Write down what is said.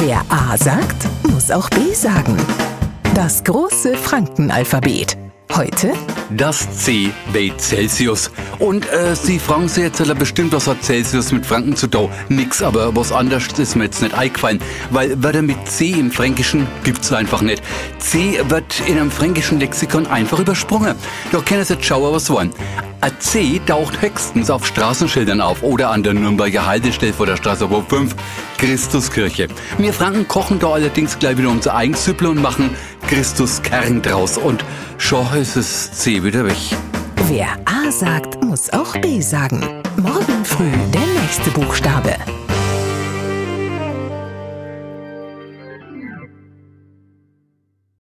Wer A sagt, muss auch B sagen. Das große Frankenalphabet. Heute Das C bei Celsius. Und äh, Sie fragen sich jetzt alle bestimmt, was hat Celsius mit Franken zu tun? Nix, aber was anderes ist mir jetzt nicht eingefallen. Weil Wörter mit C im Fränkischen gibt's einfach nicht. C wird in einem fränkischen Lexikon einfach übersprungen. Da können Sie jetzt schauen, was wollen. Ein C taucht höchstens auf Straßenschildern auf oder an der Nürnberger Haltestelle vor der Straße Hof 5, Christuskirche. Wir Franken kochen da allerdings gleich wieder unser eigenes Süpple und machen Christuskern draus. Und schon ist das C wieder weg. Wer A sagt, muss auch B sagen. Morgen früh der nächste Buchstabe.